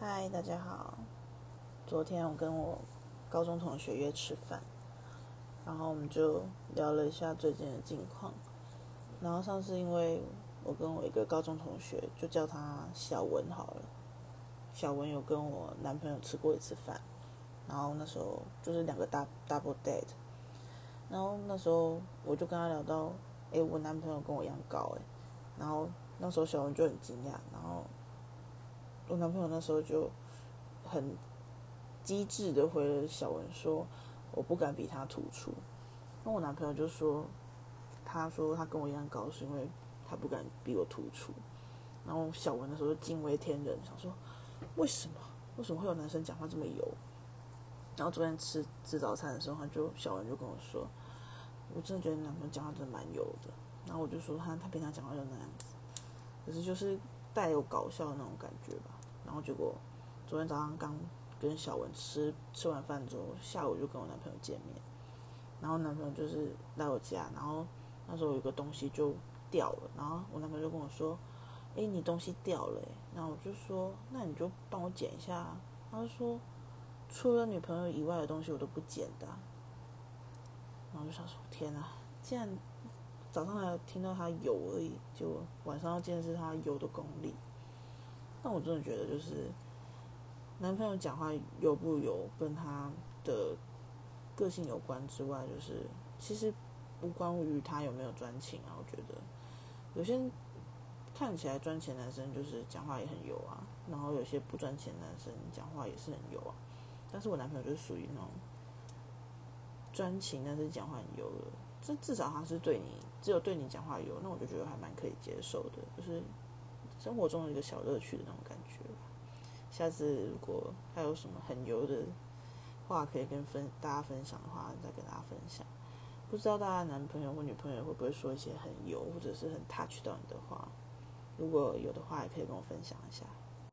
嗨，大家好。昨天我跟我高中同学约吃饭，然后我们就聊了一下最近的近况。然后上次因为我跟我一个高中同学，就叫他小文好了。小文有跟我男朋友吃过一次饭，然后那时候就是两个大 double date。然后那时候我就跟他聊到，诶，我男朋友跟我一样高诶。然后那时候小文就很惊讶，然后。我男朋友那时候就很机智的回了小文说：“我不敢比他突出。”那我男朋友就说：“他说他跟我一样高，是因为他不敢比我突出。”然后小文那时候就惊为天人，想说：“为什么？为什么会有男生讲话这么油？”然后昨天吃吃早餐的时候，他就小文就跟我说：“我真的觉得你男朋友讲话真的蛮油的。”然后我就说：“他他平常讲话就那样子，可是就是带有搞笑的那种感觉吧。”然后结果，昨天早上刚跟小文吃吃完饭之后，下午就跟我男朋友见面。然后男朋友就是来我家，然后那时候有个东西就掉了，然后我男朋友就跟我说：“哎，你东西掉了。”然后我就说：“那你就帮我捡一下。”他就说：“除了女朋友以外的东西我都不捡的。”然后就想说：“天哪！竟然早上还听到他有而已，就晚上要见识他有的功力。”但我真的觉得，就是男朋友讲话有不有跟他的个性有关之外，就是其实不关于他有没有专情啊。我觉得有些看起来专情男生就是讲话也很油啊，然后有些不专情男生讲话也是很油啊。但是我男朋友就是属于那种专情，但是讲话很油的。这至少他是对你，只有对你讲话油，那我就觉得还蛮可以接受的，就是。生活中的一个小乐趣的那种感觉下次如果还有什么很油的话可以跟分大家分享的话，再跟大家分享。不知道大家男朋友或女朋友会不会说一些很油或者是很 touch 到你的话？如果有的话，也可以跟我分享一下。